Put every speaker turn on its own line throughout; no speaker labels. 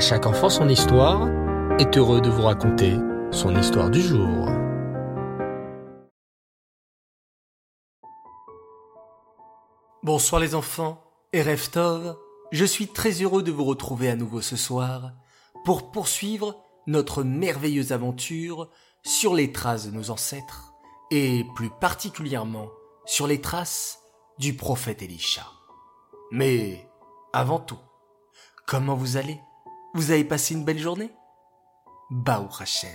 Chaque enfant son histoire est heureux de vous raconter son histoire du jour.
Bonsoir les enfants et Reftov, je suis très heureux de vous retrouver à nouveau ce soir pour poursuivre notre merveilleuse aventure sur les traces de nos ancêtres et plus particulièrement sur les traces du prophète Elisha. Mais avant tout, comment vous allez? Vous avez passé une belle journée? Baou Hashem.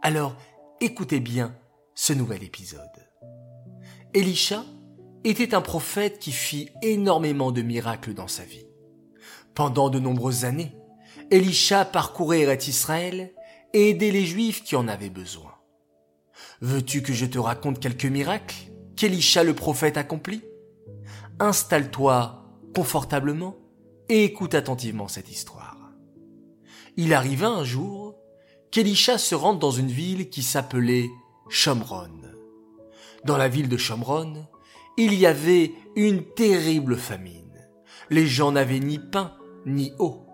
Alors, écoutez bien ce nouvel épisode. Elisha était un prophète qui fit énormément de miracles dans sa vie. Pendant de nombreuses années, Elisha parcourait Israël et aidait les Juifs qui en avaient besoin. Veux-tu que je te raconte quelques miracles qu'Elisha le prophète accomplit? Installe-toi confortablement et écoute attentivement cette histoire. Il arriva un jour qu'Elisha se rende dans une ville qui s'appelait Shomron. Dans la ville de Shomron, il y avait une terrible famine. Les gens n'avaient ni pain ni eau.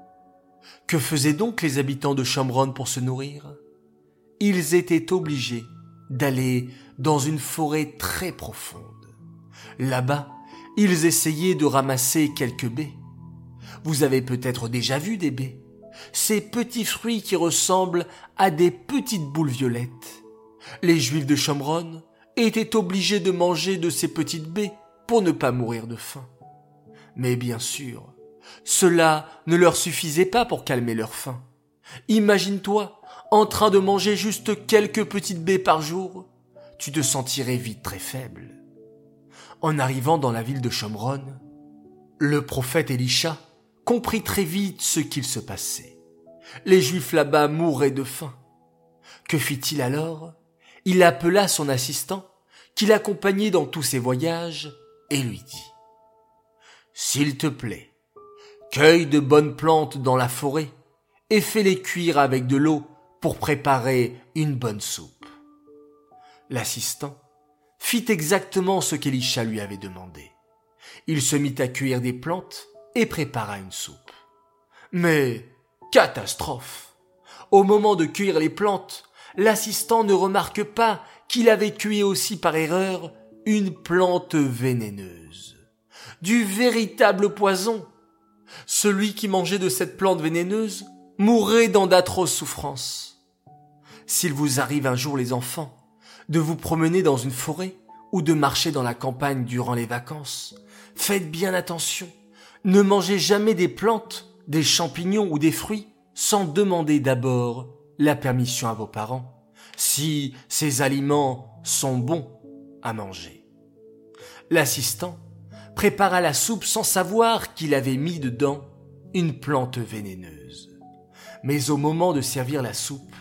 Que faisaient donc les habitants de Shomron pour se nourrir? Ils étaient obligés d'aller dans une forêt très profonde. Là-bas, ils essayaient de ramasser quelques baies. Vous avez peut-être déjà vu des baies. Ces petits fruits qui ressemblent à des petites boules violettes. Les Juifs de Chomron étaient obligés de manger de ces petites baies pour ne pas mourir de faim. Mais bien sûr, cela ne leur suffisait pas pour calmer leur faim. Imagine-toi en train de manger juste quelques petites baies par jour, tu te sentirais vite très faible. En arrivant dans la ville de Chomron, le prophète Elisha comprit très vite ce qu'il se passait. Les Juifs là-bas mouraient de faim. Que fit-il alors? Il appela son assistant, qui l'accompagnait dans tous ses voyages, et lui dit S'il te plaît, cueille de bonnes plantes dans la forêt et fais-les cuire avec de l'eau pour préparer une bonne soupe. L'assistant fit exactement ce qu'Elisha lui avait demandé. Il se mit à cuire des plantes et prépara une soupe. Mais catastrophe. Au moment de cuire les plantes, l'assistant ne remarque pas qu'il avait cuit aussi par erreur une plante vénéneuse. Du véritable poison. Celui qui mangeait de cette plante vénéneuse mourrait dans d'atroces souffrances. S'il vous arrive un jour, les enfants, de vous promener dans une forêt ou de marcher dans la campagne durant les vacances, faites bien attention. Ne mangez jamais des plantes, des champignons ou des fruits sans demander d'abord la permission à vos parents si ces aliments sont bons à manger. L'assistant prépara la soupe sans savoir qu'il avait mis dedans une plante vénéneuse. Mais au moment de servir la soupe,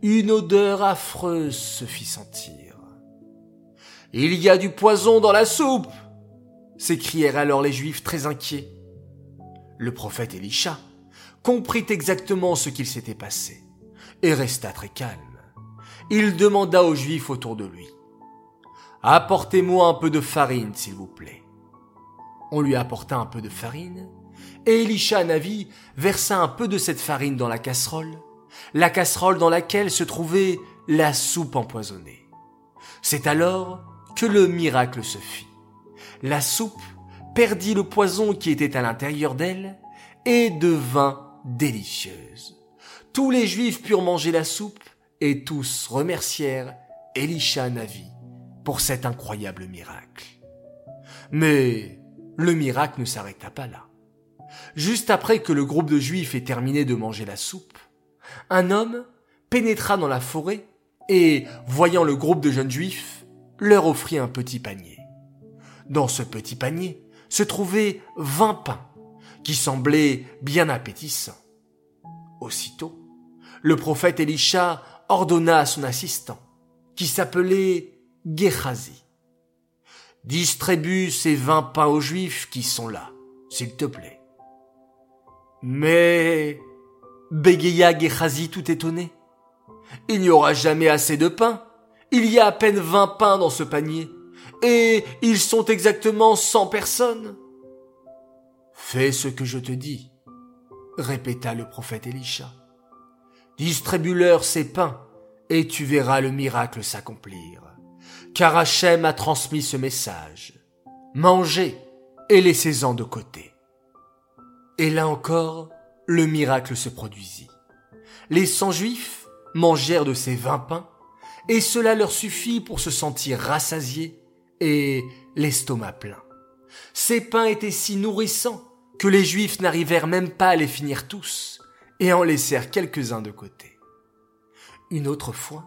une odeur affreuse se fit sentir. Il y a du poison dans la soupe s'écrièrent alors les Juifs très inquiets. Le prophète Elisha comprit exactement ce qu'il s'était passé et resta très calme. Il demanda aux Juifs autour de lui. Apportez-moi un peu de farine, s'il vous plaît. On lui apporta un peu de farine, et Elisha Navi versa un peu de cette farine dans la casserole, la casserole dans laquelle se trouvait la soupe empoisonnée. C'est alors que le miracle se fit. La soupe perdit le poison qui était à l'intérieur d'elle et devint délicieuse. Tous les Juifs purent manger la soupe et tous remercièrent Elisha Navi pour cet incroyable miracle. Mais le miracle ne s'arrêta pas là. Juste après que le groupe de Juifs ait terminé de manger la soupe, un homme pénétra dans la forêt et, voyant le groupe de jeunes Juifs, leur offrit un petit panier. Dans ce petit panier se trouvaient vingt pains, qui semblaient bien appétissants. Aussitôt, le prophète Elisha ordonna à son assistant, qui s'appelait Gehazi, Distribue ces vingt pains aux Juifs qui sont là, s'il te plaît. Mais, bégaya Gehazi tout étonné, il n'y aura jamais assez de pain. Il y a à peine vingt pains dans ce panier. Et ils sont exactement cent personnes. Fais ce que je te dis, répéta le prophète Elisha. Distribue-leur ces pains, et tu verras le miracle s'accomplir. Car Hachem a transmis ce message. Mangez et laissez-en de côté. Et là encore, le miracle se produisit. Les cent juifs mangèrent de ces vingt pains, et cela leur suffit pour se sentir rassasiés et l'estomac plein. Ces pains étaient si nourrissants que les juifs n'arrivèrent même pas à les finir tous, et en laissèrent quelques-uns de côté. Une autre fois,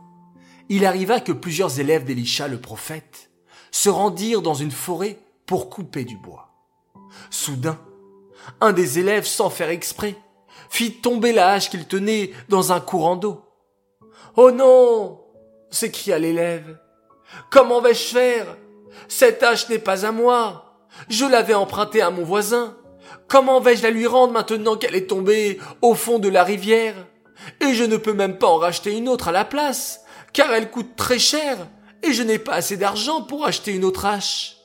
il arriva que plusieurs élèves d'Elisha le prophète se rendirent dans une forêt pour couper du bois. Soudain, un des élèves, sans faire exprès, fit tomber la hache qu'il tenait dans un courant d'eau. Oh non s'écria l'élève. Comment vais-je faire? Cette hache n'est pas à moi. Je l'avais empruntée à mon voisin. Comment vais-je la lui rendre maintenant qu'elle est tombée au fond de la rivière? Et je ne peux même pas en racheter une autre à la place, car elle coûte très cher, et je n'ai pas assez d'argent pour acheter une autre hache.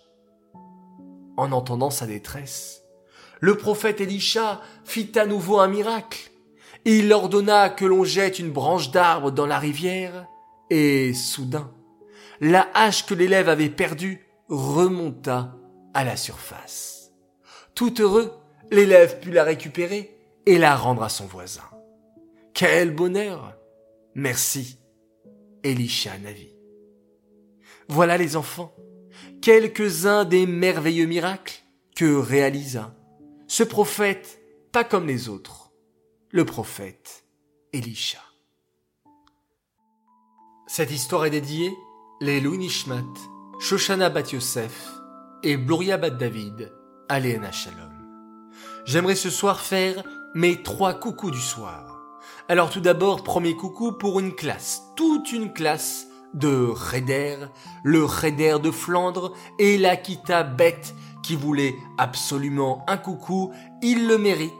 En entendant sa détresse, le prophète Elisha fit à nouveau un miracle. Il ordonna que l'on jette une branche d'arbre dans la rivière, et soudain, la hache que l'élève avait perdue remonta à la surface. Tout heureux, l'élève put la récupérer et la rendre à son voisin. Quel bonheur Merci, Elisha Navi. Voilà les enfants, quelques-uns des merveilleux miracles que réalisa ce prophète pas comme les autres, le prophète Elisha. Cette histoire est dédiée les Louis Nishmat, Shoshana Bat Yosef et Gloria Bat David à Léana Shalom. J'aimerais ce soir faire mes trois coucous du soir. Alors tout d'abord, premier coucou pour une classe, toute une classe de Raider, le Raider de Flandre et l'Akita bête qui voulait absolument un coucou, ils le méritent.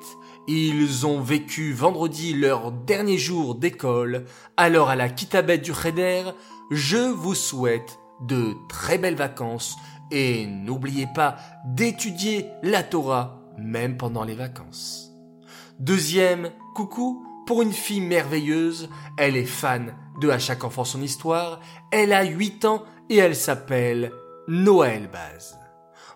Ils ont vécu vendredi leur dernier jour d'école, alors à la Kitabet du Cheder, je vous souhaite de très belles vacances et n'oubliez pas d'étudier la Torah même pendant les vacances. Deuxième coucou pour une fille merveilleuse, elle est fan de À chaque enfant son histoire, elle a 8 ans et elle s'appelle Noël Baz.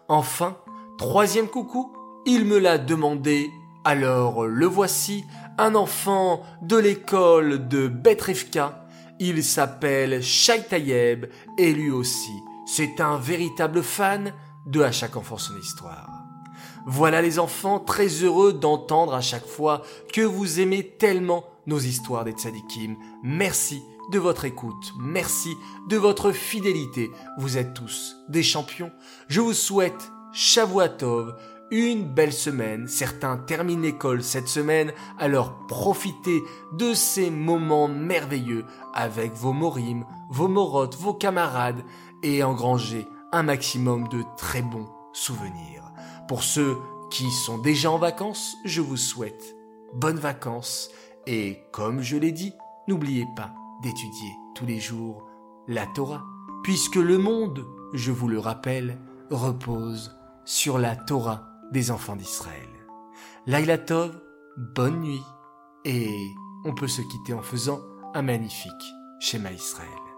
Enfin, troisième coucou, il me l'a demandé, alors le voici, un enfant de l'école de Betrevka. Il s'appelle Shaitayeb et lui aussi, c'est un véritable fan de À chaque enfant son histoire. Voilà les enfants, très heureux d'entendre à chaque fois que vous aimez tellement nos histoires des tzadikim. Merci de votre écoute. Merci de votre fidélité. Vous êtes tous des champions. Je vous souhaite Shavuatov, une belle semaine. Certains terminent l'école cette semaine, alors profitez de ces moments merveilleux avec vos morim, vos morottes, vos camarades et engrangez un maximum de très bons souvenirs. Pour ceux qui sont déjà en vacances, je vous souhaite bonnes vacances et comme je l'ai dit, n'oubliez pas d'étudier tous les jours la Torah, puisque le monde, je vous le rappelle, repose sur la Torah des enfants d'Israël. Laila Tov, bonne nuit, et on peut se quitter en faisant un magnifique schéma Israël.